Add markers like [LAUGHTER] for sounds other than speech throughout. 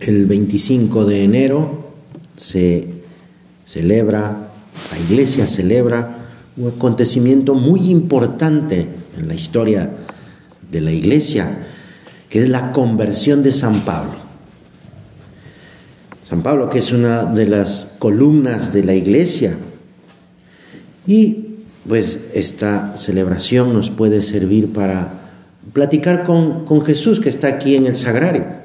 El 25 de enero se celebra, la iglesia celebra un acontecimiento muy importante en la historia de la iglesia, que es la conversión de San Pablo. San Pablo, que es una de las columnas de la iglesia. Y pues esta celebración nos puede servir para platicar con, Jesús que está aquí en el sagrario.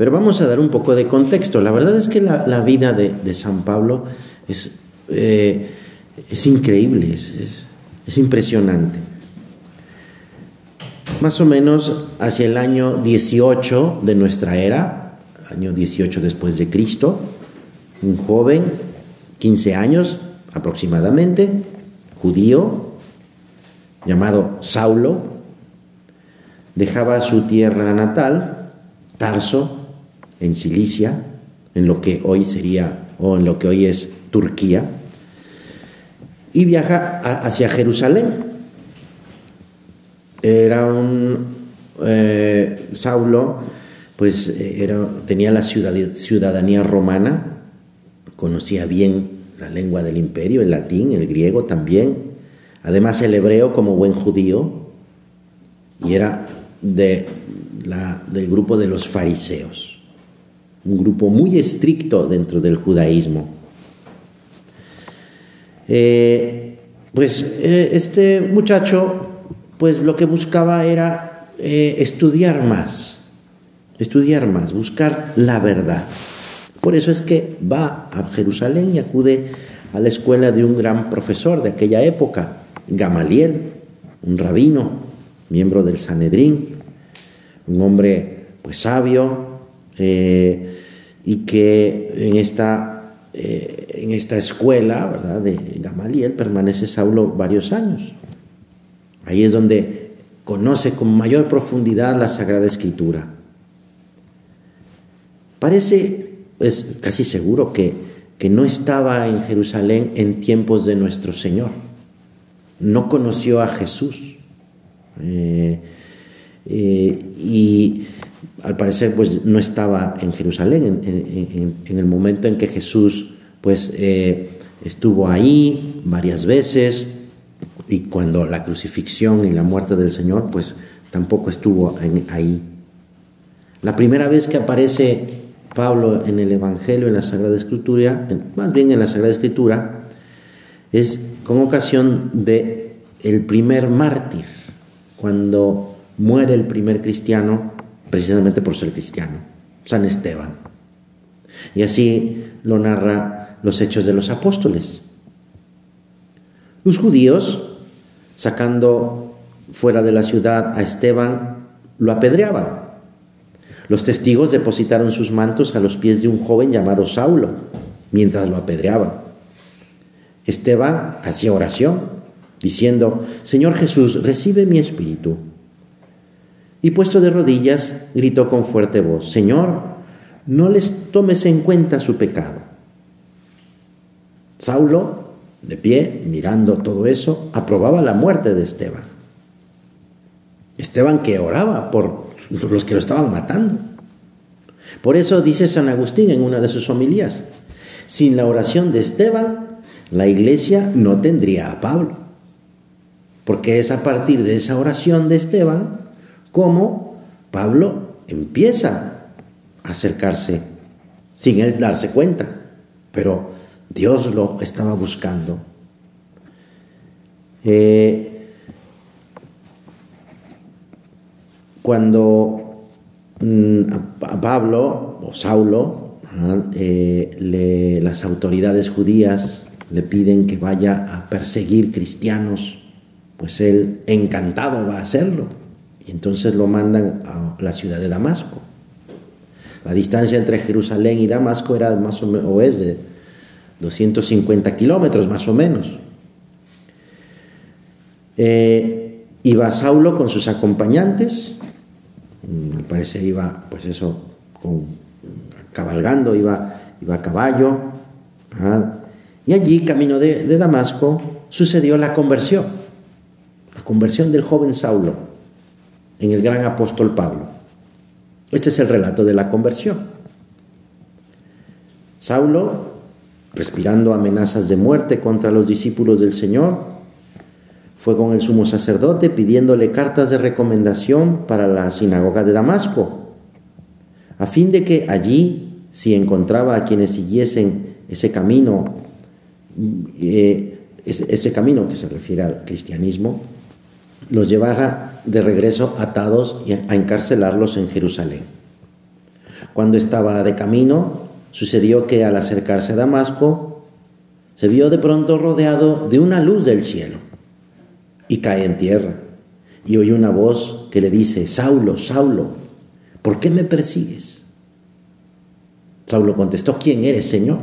Pero vamos a dar un poco de contexto. La verdad es que la, vida de, San Pablo es, eh, es increíble, es, impresionante. Más o menos hacia el año 18 de nuestra era, año 18 después de Cristo, un joven, 15 años aproximadamente, judío, llamado Saulo, dejaba su tierra natal, Tarso, en Cilicia, en lo que hoy sería, o en lo que hoy es Turquía, y viaja hacia Jerusalén. Era un eh, Saulo, pues eh, tenía la ciudadanía romana, conocía bien la lengua del imperio, el latín, el griego también, además el hebreo como buen judío, y era del grupo de los fariseos un grupo muy estricto dentro del judaísmo. Eh, pues eh, este muchacho, pues lo que buscaba era eh, estudiar más, estudiar más, buscar la verdad. Por eso es que va a Jerusalén y acude a la escuela de un gran profesor de aquella época, Gamaliel, un rabino, miembro del Sanedrín, un hombre pues sabio, eh, y que en esta, eh, en esta escuela ¿verdad? de Gamaliel permanece Saulo varios años. Ahí es donde conoce con mayor profundidad la Sagrada Escritura. Parece, es casi seguro que, que no estaba en Jerusalén en tiempos de nuestro Señor. No conoció a Jesús. Eh, y al parecer pues no estaba en Jerusalén en, el momento en que Jesús pues eh, estuvo ahí varias veces y cuando la crucifixión y la muerte del Señor pues tampoco estuvo ahí. La primera vez que aparece Pablo en el Evangelio, en la Sagrada Escritura, más bien en la Sagrada Escritura, es con ocasión de el primer mártir, cuando muere el primer cristiano precisamente por ser cristiano, San Esteban. Y así lo narra los hechos de los apóstoles. Los judíos, sacando fuera de la ciudad a Esteban, lo apedreaban. Los testigos depositaron sus mantos a los pies de un joven llamado Saulo, mientras lo apedreaban. Esteban hacía oración, diciendo, Señor Jesús, recibe mi espíritu. Y puesto de rodillas, gritó con fuerte voz, Señor, no les tomes en cuenta su pecado. Saulo, de pie, mirando todo eso, aprobaba la muerte de Esteban. Esteban que oraba por los que lo estaban matando. Por eso dice San Agustín en una de sus homilías, sin la oración de Esteban, la iglesia no tendría a Pablo. Porque es a partir de esa oración de Esteban cómo Pablo empieza a acercarse sin él darse cuenta, pero Dios lo estaba buscando. Eh, cuando mm, a Pablo o Saulo, eh, las autoridades judías le piden que vaya a perseguir cristianos, pues él encantado va a hacerlo entonces lo mandan a la ciudad de Damasco. La distancia entre Jerusalén y Damasco era más o, menos, es de 250 kilómetros más o menos. Eh, iba Saulo con sus acompañantes, mm, al parecer iba, pues eso, cabalgando, iba, iba a caballo, y allí, camino de Damasco, sucedió la conversión, la conversión del joven Saulo en el gran apóstol Pablo. Este es el relato de la conversión. Saulo, respirando amenazas de muerte contra los discípulos del Señor, fue con el sumo sacerdote pidiéndole cartas de recomendación para la sinagoga de Damasco, a fin de que allí, si encontraba a quienes siguiesen ese camino, eh, ese, camino que se refiere al cristianismo, los llevara de regreso atados a encarcelarlos en Jerusalén. Cuando estaba de camino, sucedió que al acercarse a Damasco, se vio de pronto rodeado de una luz del cielo y cae en tierra. Y oye una voz que le dice, Saulo, Saulo, ¿por qué me persigues? Saulo contestó, ¿quién eres, Señor?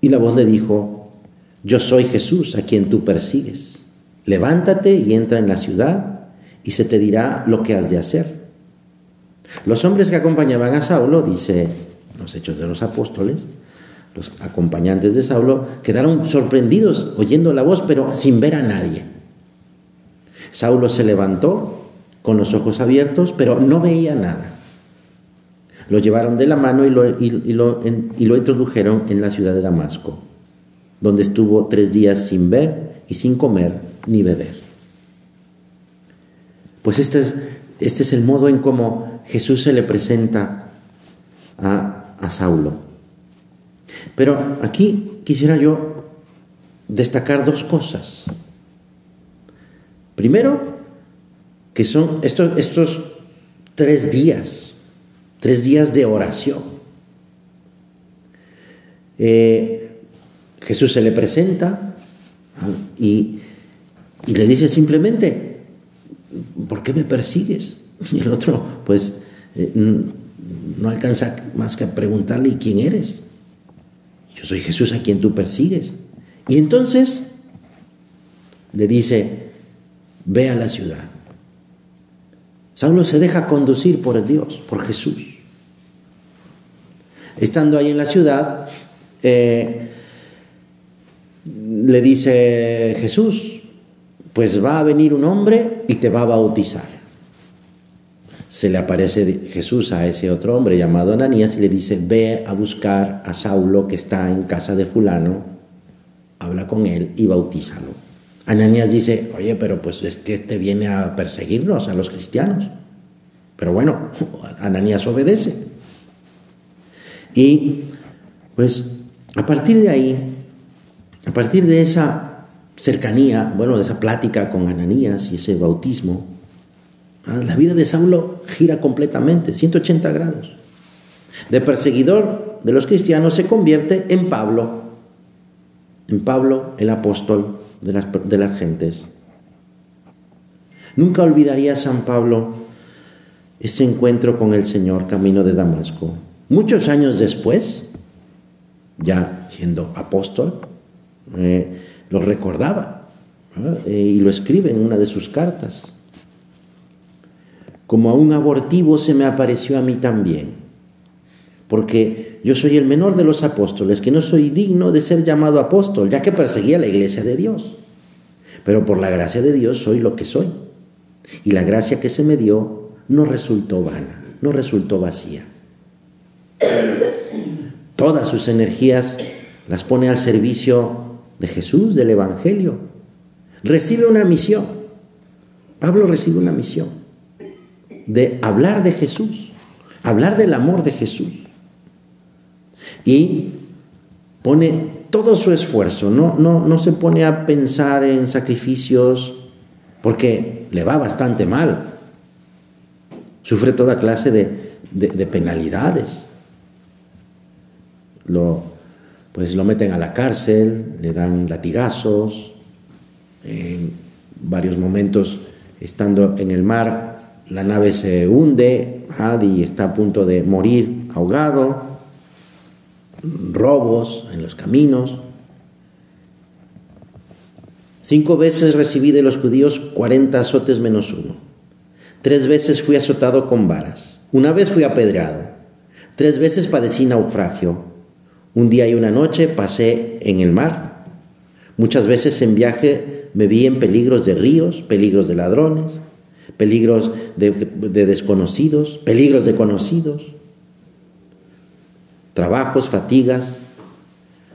Y la voz le dijo, yo soy Jesús a quien tú persigues. Levántate y entra en la ciudad y se te dirá lo que has de hacer. Los hombres que acompañaban a Saulo, dice los Hechos de los Apóstoles, los acompañantes de Saulo quedaron sorprendidos oyendo la voz, pero sin ver a nadie. Saulo se levantó con los ojos abiertos, pero no veía nada. Lo llevaron de la mano y lo, y lo introdujeron en la ciudad de Damasco, donde estuvo tres días sin ver y sin comer ni beber. Pues este es, este es el modo en cómo Jesús se le presenta a, a Saulo. Pero aquí quisiera yo destacar dos cosas. Primero, que son estos, estos tres días, tres días de oración. Eh, Jesús se le presenta y, le dice simplemente, ¿por qué me persigues? Y el otro, pues, eh, no alcanza más que a preguntarle, quién eres? Yo soy Jesús a quien tú persigues. Y entonces le dice, ve a la ciudad. Saulo se deja conducir por el Dios, por Jesús. Estando ahí en la ciudad, eh, le dice Jesús, pues va a venir un hombre y te va a bautizar se le aparece Jesús a ese otro hombre llamado Ananías y le dice, ve a buscar a Saulo que está en casa de fulano, habla con él y bautízalo. Ananías dice, oye, pero pues este, este viene a perseguirnos a los cristianos. Pero bueno, [LAUGHS] Ananías obedece. Y pues a partir de ahí, a partir de esa cercanía, bueno, de esa plática con Ananías y ese bautismo, Ah, la vida de Saulo gira completamente, 180 grados. De perseguidor de los cristianos se convierte en Pablo, en Pablo el apóstol de las, de las gentes. Nunca olvidaría San Pablo ese encuentro con el Señor camino de Damasco. Muchos años después, ya siendo apóstol, eh, lo recordaba eh, y lo escribe en una de sus cartas como a un abortivo se me apareció a mí también. Porque yo soy el menor de los apóstoles, que no soy digno de ser llamado apóstol, ya que perseguía la iglesia de Dios. Pero por la gracia de Dios soy lo que soy. Y la gracia que se me dio no resultó vana, no resultó vacía. Todas sus energías las pone al servicio de Jesús, del Evangelio. Recibe una misión. Pablo recibe una misión de hablar de Jesús, hablar del amor de Jesús. Y pone todo su esfuerzo, no, no, no se pone a pensar en sacrificios porque le va bastante mal. Sufre toda clase de, penalidades. Lo, pues lo meten a la cárcel, le dan latigazos, en varios momentos estando en el mar la nave se hunde, Hadi está a punto de morir ahogado, robos en los caminos. Cinco veces recibí de los judíos cuarenta azotes menos uno. Tres veces fui azotado con varas. Una vez fui apedreado. Tres veces padecí naufragio. Un día y una noche pasé en el mar. Muchas veces en viaje me vi en peligros de ríos, peligros de ladrones peligros de, desconocidos, peligros de conocidos, trabajos, fatigas,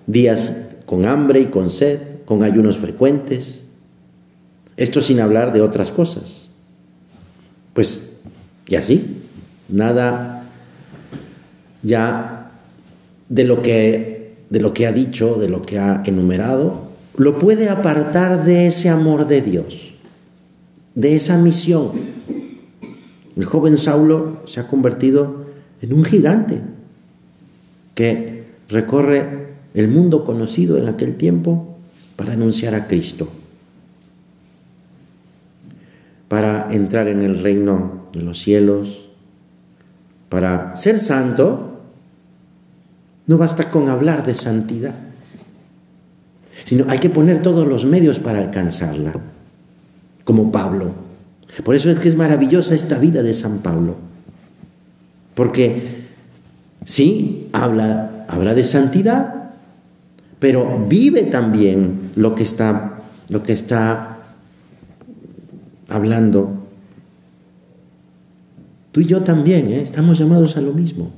días con hambre y con sed, con ayunos frecuentes. Esto sin hablar de otras cosas. Pues, y así, nada ya de lo que, de lo que ha dicho, de lo que ha enumerado, lo puede apartar de ese amor de Dios, de esa misión. El joven Saulo se ha convertido en un gigante que recorre el mundo conocido en aquel tiempo para anunciar a Cristo, para entrar en el reino de los cielos, para ser santo, no basta con hablar de santidad sino hay que poner todos los medios para alcanzarla, como Pablo. Por eso es que es maravillosa esta vida de San Pablo, porque sí, habla, habla de santidad, pero vive también lo que está, lo que está hablando. Tú y yo también ¿eh? estamos llamados a lo mismo.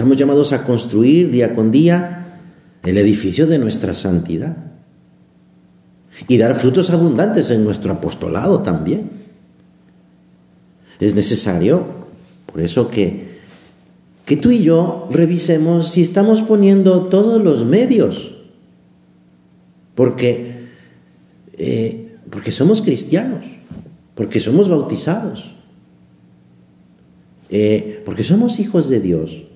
Estamos llamados a construir día con día el edificio de nuestra santidad. Y dar frutos abundantes en nuestro apostolado también. Es necesario, por eso que, que tú y yo revisemos si estamos poniendo todos los medios. Porque, eh, porque somos cristianos, porque somos bautizados, eh, porque somos hijos de Dios,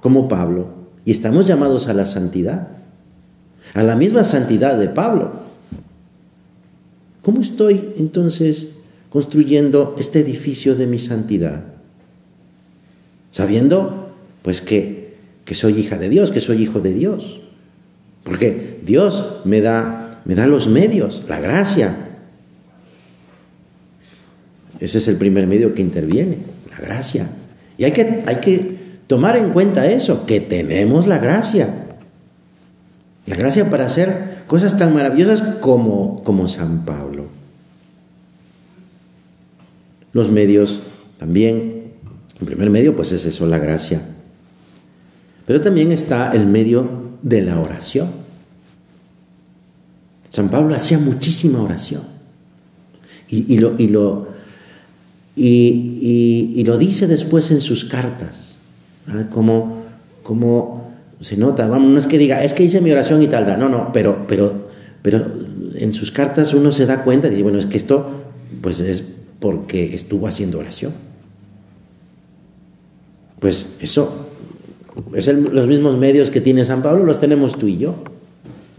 como Pablo. Y estamos llamados a la santidad, a la misma santidad de Pablo. ¿Cómo estoy entonces construyendo este edificio de mi santidad? Sabiendo pues que, que soy hija de Dios, que soy hijo de Dios. Porque Dios me da, me da los medios, la gracia. Ese es el primer medio que interviene, la gracia. Y hay que, hay que tomar en cuenta eso, que tenemos la gracia. La gracia para hacer cosas tan maravillosas como, como San Pablo. Los medios también, el primer medio pues es eso, la gracia. Pero también está el medio de la oración. San Pablo hacía muchísima oración. Y, lo, y, lo, y lo dice después en sus cartas. ¿Ah? Como, como se nota, vamos, no es que diga, es que hice mi oración y tal, no, no, pero, pero, pero en sus cartas uno se da cuenta y dice, bueno, es que esto, pues es porque estuvo haciendo oración. Pues eso, es los mismos medios que tiene San Pablo, los tenemos tú y yo.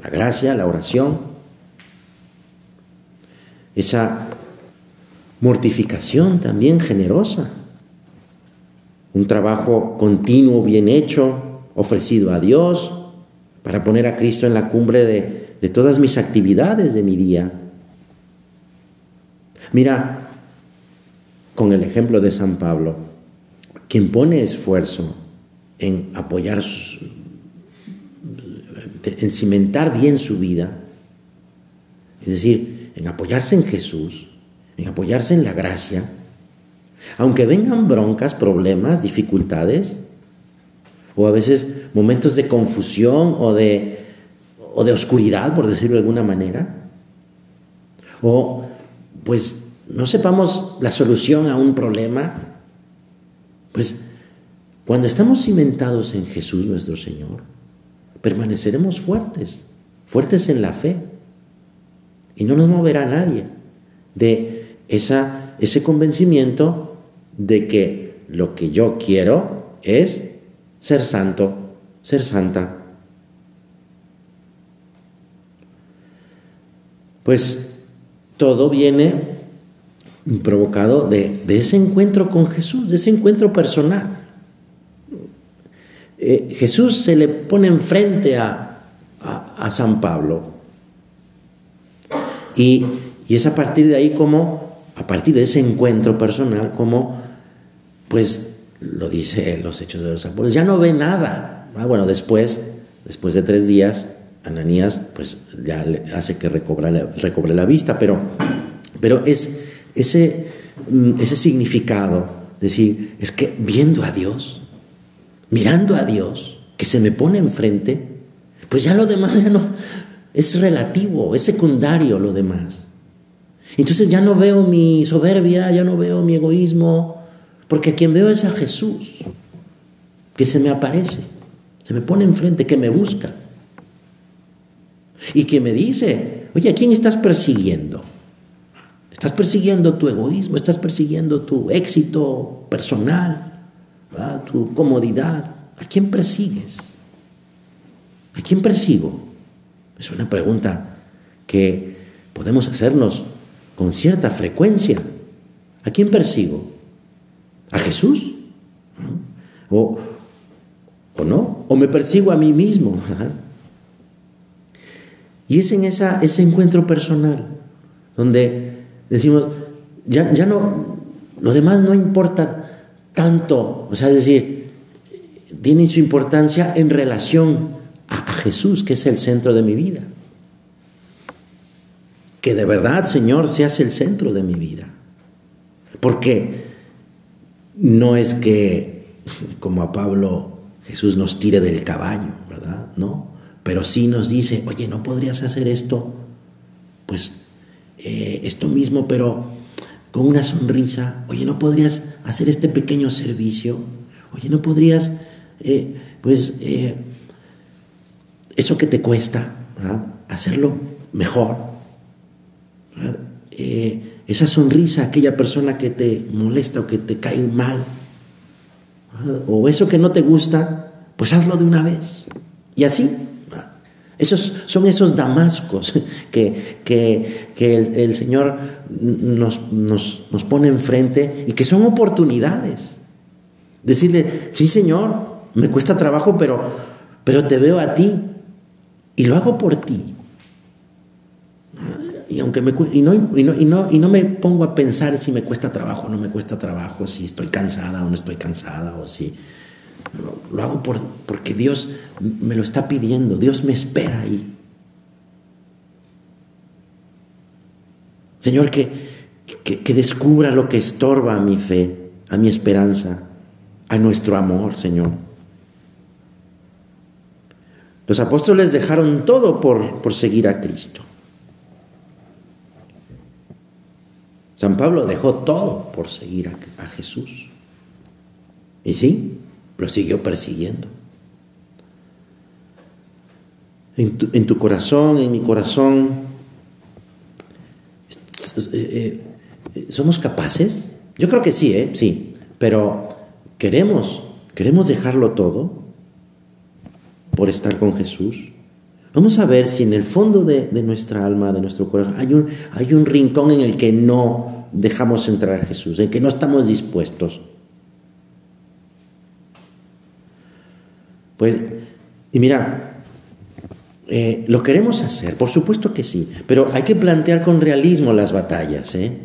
La gracia, la oración, esa mortificación también generosa un trabajo continuo, bien hecho, ofrecido a Dios, para poner a Cristo en la cumbre de, todas mis actividades de mi día. Mira, con el ejemplo de San Pablo, quien pone esfuerzo en apoyar, en cimentar bien su vida, es decir, en apoyarse en Jesús, en apoyarse en la gracia, aunque vengan broncas, problemas, dificultades, o a veces momentos de confusión o de, o de oscuridad, por decirlo de alguna manera, o pues no sepamos la solución a un problema, pues cuando estamos cimentados en Jesús nuestro Señor, permaneceremos fuertes, fuertes en la fe, y no nos moverá nadie de esa, ese convencimiento de que lo que yo quiero es ser santo, ser santa. Pues todo viene provocado de, ese encuentro con Jesús, de ese encuentro personal. Eh, Jesús se le pone enfrente a, a, San Pablo. Y, y, es a partir de ahí como, a partir de ese encuentro personal, como pues lo dice los hechos de los apóstoles, ya no ve nada. Ah, bueno, después, después de tres días, Ananías pues ya hace que recobre la, recobre la vista, pero, pero es, ese, mm, ese significado, decir, es que viendo a Dios, mirando a Dios, que se me pone enfrente, pues ya lo demás ya no es relativo, es secundario lo demás. Entonces ya no veo mi soberbia, ya no veo mi egoísmo, porque quien veo es a Jesús, que se me aparece, se me pone enfrente, que me busca. Y que me dice, oye, ¿a quién estás persiguiendo? Estás persiguiendo tu egoísmo, estás persiguiendo tu éxito personal, tu comodidad. ¿A quién persigues? ¿A quién persigo? Es una pregunta que podemos hacernos con cierta frecuencia. ¿A quién persigo? ¿A Jesús? ¿O, o no? ¿O me persigo a mí mismo? Y es en esa, ese encuentro personal donde decimos, ya, ya no, lo demás no importa tanto, o sea, es decir, tiene su importancia en relación a, a Jesús, que es el centro de mi vida que de verdad, Señor, seas el centro de mi vida. Porque no es que, [LAUGHS] como a Pablo, Jesús nos tire del caballo, ¿verdad? No, pero sí nos dice, oye, ¿no podrías hacer esto? Pues eh, esto mismo, pero con una sonrisa. Oye, ¿no podrías hacer este pequeño servicio? Oye, ¿no podrías, eh, pues, eh, eso que te cuesta, ¿verdad? hacerlo mejor? Eh, esa sonrisa, aquella persona que te molesta o que te cae mal, o eso que no te gusta, pues hazlo de una vez. Y así. Esos son esos damascos [LAUGHS] que, que, el, Señor nos, nos, nos pone enfrente y que son oportunidades. Decirle, sí Señor, me cuesta trabajo, pero, pero te veo a ti y lo hago por ti y aunque me y no, y no, y no, y no me pongo a pensar si me cuesta trabajo o no me cuesta trabajo, si estoy cansada o no estoy cansada, o si lo, hago por, porque Dios me lo está pidiendo, Dios me espera ahí. Señor, que, que, que descubra lo que estorba a mi fe, a mi esperanza, a nuestro amor, Señor. Los apóstoles dejaron todo por, por seguir a Cristo. San Pablo dejó todo por seguir a, Jesús. Y sí, lo siguió persiguiendo. En tu, corazón, en mi corazón, eh, eh, ¿somos capaces? Yo creo que sí, ¿eh? sí, pero queremos, queremos dejarlo todo por estar con Jesús. Vamos a ver si en el fondo de, nuestra alma, de nuestro corazón, hay un, hay un rincón en el que no dejamos entrar a Jesús, en el que no estamos dispuestos. Pues, y mira, eh, lo queremos hacer, por supuesto que sí, pero hay que plantear con realismo las batallas, ¿eh?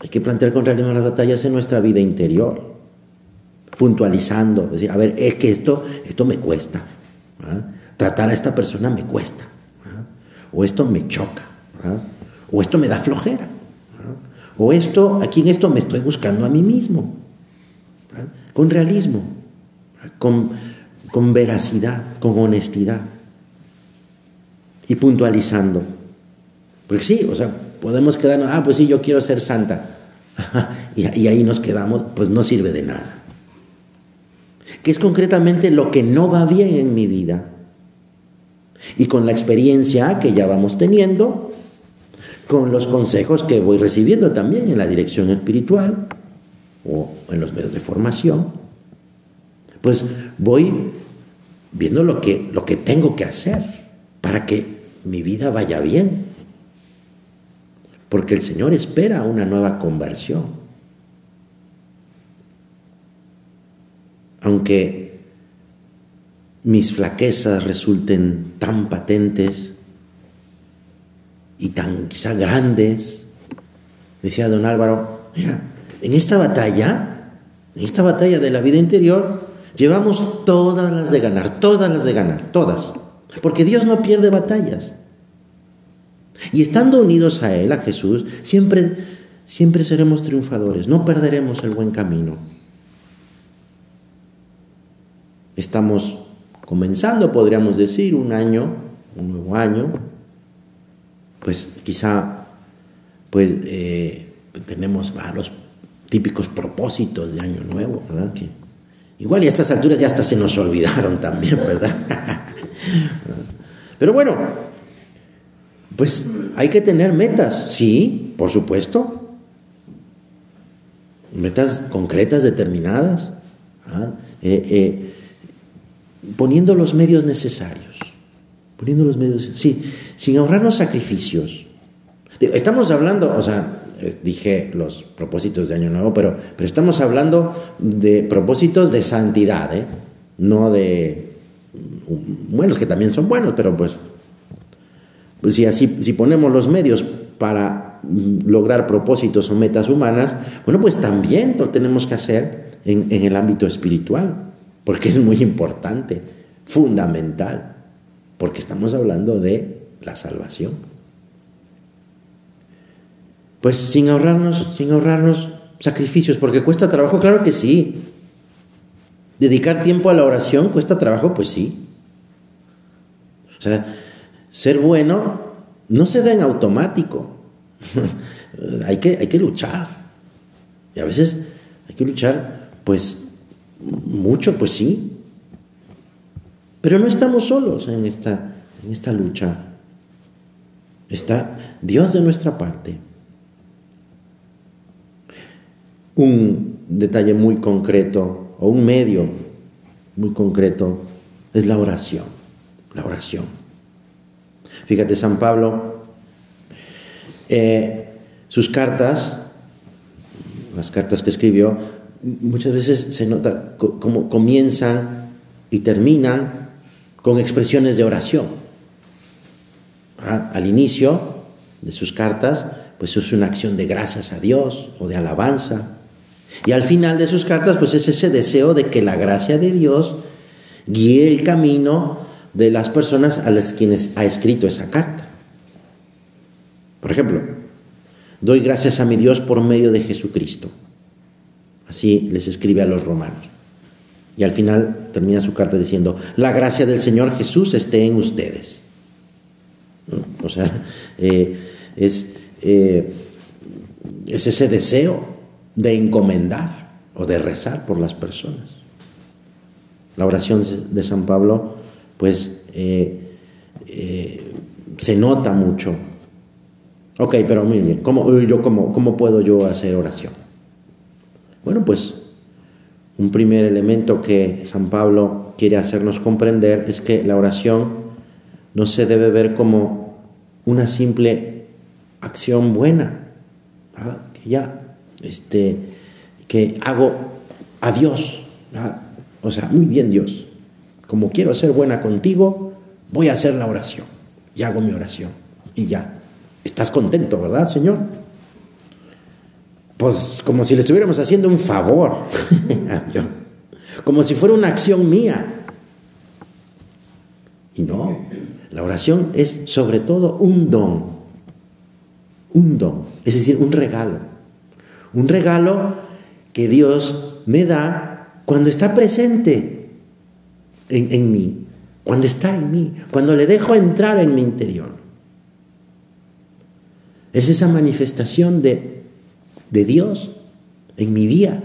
Hay que plantear con realismo las batallas en nuestra vida interior, puntualizando, decir, a ver, es que esto, esto me cuesta. Tratar a esta persona me cuesta, o esto me choca, o esto me da flojera, o esto, aquí en esto me estoy buscando a mí mismo, con realismo, con, con veracidad, con honestidad y puntualizando. Porque sí, o sea, podemos quedarnos, ah, pues sí, yo quiero ser santa. [LAUGHS] y, y, ahí nos quedamos, pues no sirve de nada. ¿Qué es concretamente lo que no va bien en mi vida? Y con la experiencia que ya vamos teniendo, con los consejos que voy recibiendo también en la dirección espiritual o en los medios de formación, pues voy viendo lo que, lo que tengo que hacer para que mi vida vaya bien. Porque el Señor espera una nueva conversión. Aunque mis flaquezas resulten tan patentes y tan quizá grandes. Decía don Álvaro, mira, en esta batalla, en esta batalla de la vida interior, llevamos todas las de ganar, todas las de ganar, todas. Porque Dios no pierde batallas. Y estando unidos a Él, a Jesús, siempre siempre seremos triunfadores, no perderemos el buen camino. Estamos comenzando, podríamos decir, un año, un nuevo año, pues quizá pues eh, tenemos los típicos propósitos de año nuevo, ¿verdad? Igual y a estas alturas ya hasta se nos olvidaron también, ¿verdad? Pero bueno, pues hay que tener metas, sí, por supuesto. Metas concretas, determinadas. Poniendo los medios necesarios. Poniendo los medios, sí, sin ahorrarnos sacrificios. Estamos hablando, o sea, eh, dije los propósitos de Año Nuevo, pero, pero estamos hablando de propósitos de santidad, ¿eh? no de buenos que también son buenos, pero pues, pues si así si ponemos los medios para lograr propósitos o metas humanas, bueno, pues también lo tenemos que hacer en el ámbito espiritual, porque es muy importante, fundamental, porque estamos hablando de la salvación. Pues sin ahorrarnos, sin ahorrarnos sacrificios, porque cuesta trabajo, claro que sí. Dedicar tiempo a la oración cuesta trabajo, pues sí. O sea, ser bueno no se da en automático. [LAUGHS] hay, que, hay que luchar. Y a veces hay que luchar, pues, mucho, pues sí. Pero no estamos solos en esta, en esta lucha. Está Dios de nuestra parte. Un detalle muy concreto o un medio muy concreto es la oración. La oración. Fíjate, San Pablo, eh, sus cartas, las cartas que escribió, muchas veces se nota como comienzan y terminan con expresiones de oración. Al inicio de sus cartas, pues es una acción de gracias a Dios o de alabanza. Y al final de sus cartas, pues es ese deseo de que la gracia de Dios guíe el camino de las personas a las quienes ha escrito esa carta. Por ejemplo, doy gracias a mi Dios por medio de Jesucristo. Así les escribe a los romanos. Y al final termina su carta diciendo, la gracia del Señor Jesús esté en ustedes. O sea, eh, es, eh, es ese deseo de encomendar o de rezar por las personas. La oración de San Pablo, pues, eh, se nota mucho. Ok, pero bien, ¿cómo, yo, cómo, ¿cómo puedo yo hacer oración? Bueno, pues un primer elemento que San Pablo quiere hacernos comprender es que la oración no se debe ver como una simple acción buena, que ya este, que hago a Dios. O sea, muy bien Dios, como quiero ser buena contigo, voy a hacer la oración. Y hago mi oración. Y ya. Estás contento, ¿verdad, Señor? Pues como si le estuviéramos haciendo un favor. [LAUGHS] como si fuera una acción mía. Y no, la oración es sobre todo un don. Un don, es decir, un regalo. Un regalo que Dios me da cuando está presente en, mí, cuando está en mí, cuando le dejo entrar en mi interior. Es esa manifestación de, Dios en mi día.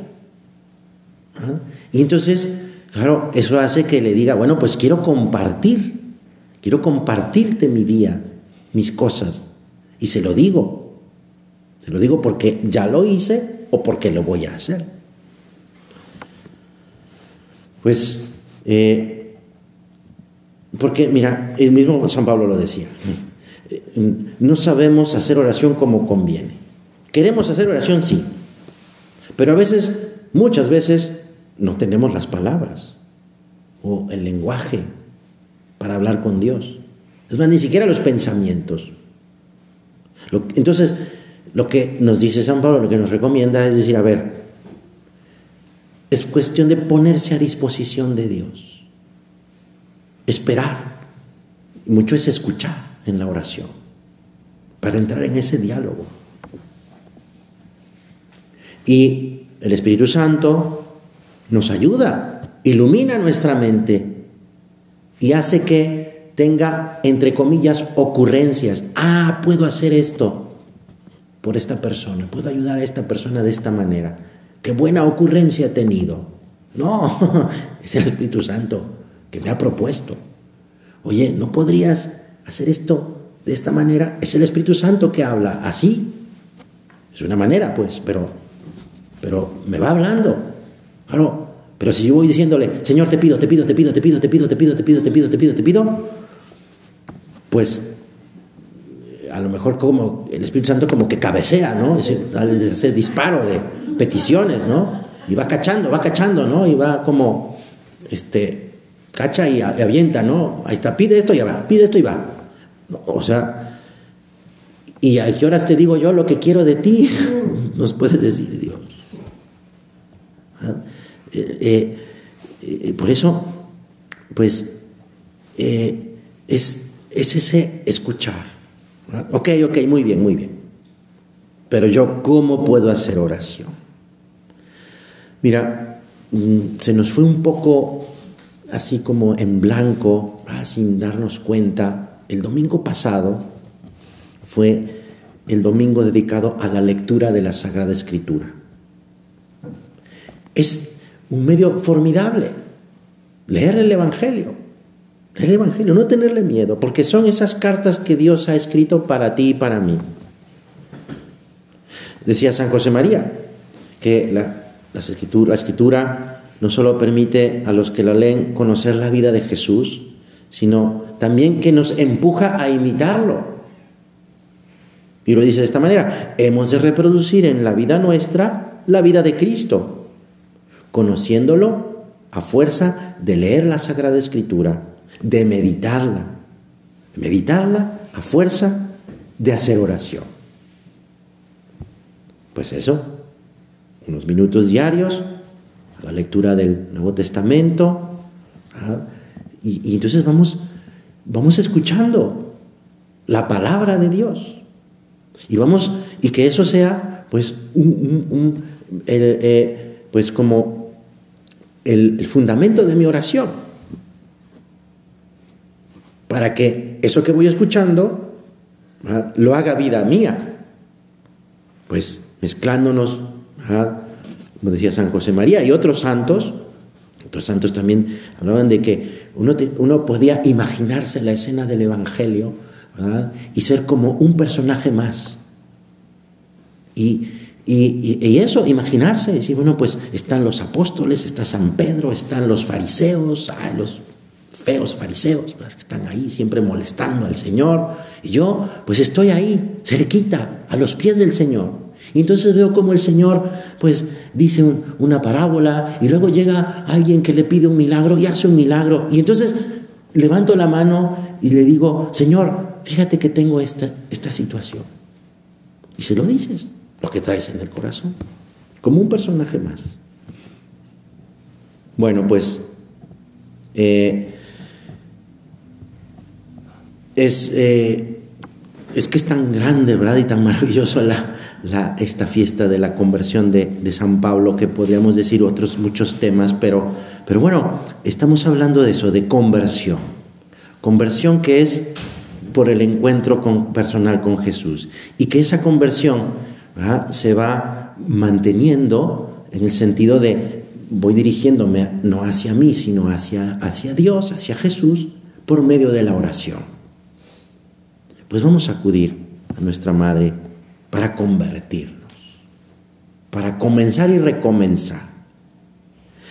Y entonces, claro, eso hace que le diga, bueno, pues quiero compartir, quiero compartirte mi día, mis cosas. Y se lo digo, se lo digo porque ya lo hice o porque lo voy a hacer. Pues, eh, porque mira, el mismo San Pablo lo decía, no sabemos hacer oración como conviene. Queremos hacer oración, sí, pero a veces, muchas veces, no tenemos las palabras o el lenguaje para hablar con Dios. Es más, ni siquiera los pensamientos. Entonces, lo que nos dice San Pablo, lo que nos recomienda es decir, a ver, es cuestión de ponerse a disposición de Dios, esperar. Mucho es escuchar en la oración, para entrar en ese diálogo. Y el Espíritu Santo nos ayuda, ilumina nuestra mente y hace que tenga, entre comillas, ocurrencias. Ah, puedo hacer esto por esta persona, puedo ayudar a esta persona de esta manera. Qué buena ocurrencia he tenido. No, [LAUGHS] es el Espíritu Santo que me ha propuesto. Oye, ¿no podrías hacer esto de esta manera? Es el Espíritu Santo que habla así. Es una manera, pues, pero, pero me va hablando. Claro, pero si yo voy diciéndole, Señor, te pido, te pido, te pido, te pido, te pido, te pido, te pido, te pido, te pido, te pido, pues a lo mejor como el Espíritu Santo como que cabecea, ¿no? Es disparo de peticiones, ¿no? Y va cachando, va cachando, ¿no? Y va como, este, cacha y avienta, ¿no? Ahí está, pide esto y va, pide esto y va. O sea, ¿y a qué horas te digo yo lo que quiero de ti? [LAUGHS] Nos puede decir. Eh, eh, eh, por eso, pues, es, es ese escuchar. Ok, ok, muy bien, muy bien. Pero yo, ¿cómo puedo hacer oración? Mira, mm, se nos fue un poco así como en blanco, ah, sin darnos cuenta. El domingo pasado fue el domingo dedicado a la lectura de la Sagrada Escritura. Es un medio formidable leer el Evangelio. Leer el Evangelio, no tenerle miedo, porque son esas cartas que Dios ha escrito para ti y para mí. Decía San José María que la, escritura, la escritura no solo permite a los que la leen conocer la vida de Jesús, sino también que nos empuja a imitarlo. Y lo dice de esta manera, hemos de reproducir en la vida nuestra la vida de Cristo, conociéndolo a fuerza de leer la Sagrada Escritura, de meditarla, meditarla a fuerza de hacer oración. Pues eso, unos minutos diarios a la lectura del Nuevo Testamento, y, entonces vamos, vamos escuchando la palabra de Dios. Y vamos, y que eso sea, pues, un, eh, pues como el, fundamento de mi oración. Para que eso que voy escuchando lo haga vida mía. Pues mezclándonos, como decía San José María y otros santos, otros santos también hablaban de que uno, uno podía imaginarse la escena del Evangelio y ser como un personaje más. Y, y, eso, imaginarse, decir, bueno, pues están los apóstoles, está San Pedro, están los fariseos, los feos fariseos, que están ahí siempre molestando al Señor. Y yo, pues estoy ahí, cerquita, a los pies del Señor. Y entonces veo como el Señor pues dice una parábola y luego llega alguien que le pide un milagro y hace un milagro. Y entonces levanto la mano y le digo, Señor, fíjate que tengo esta, esta situación. Y se lo dices, lo que traes en el corazón, como un personaje más. Bueno, pues eh, es, eh, es que es tan grande, ¿verdad? Y tan [LAUGHS] maravilloso la, esta fiesta de la conversión de, San Pablo, que podríamos decir otros muchos temas, pero, pero bueno, estamos hablando de eso, de conversión. Conversión que es por el encuentro con, personal con Jesús. Y que esa conversión se va manteniendo en el sentido de voy dirigiéndome no hacia mí, sino hacia, hacia Dios, hacia Jesús, por medio de la oración. Pues vamos a acudir a nuestra Madre para convertirnos, para comenzar y recomenzar.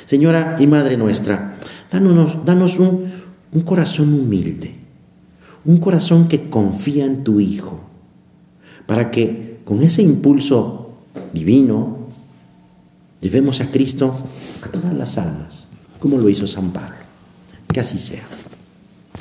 Señora y Madre nuestra, danos, danos un, un corazón humilde, un corazón que confía en tu Hijo, para que con ese impulso divino llevemos a Cristo a todas las almas, como lo hizo San Pablo. Que así sea.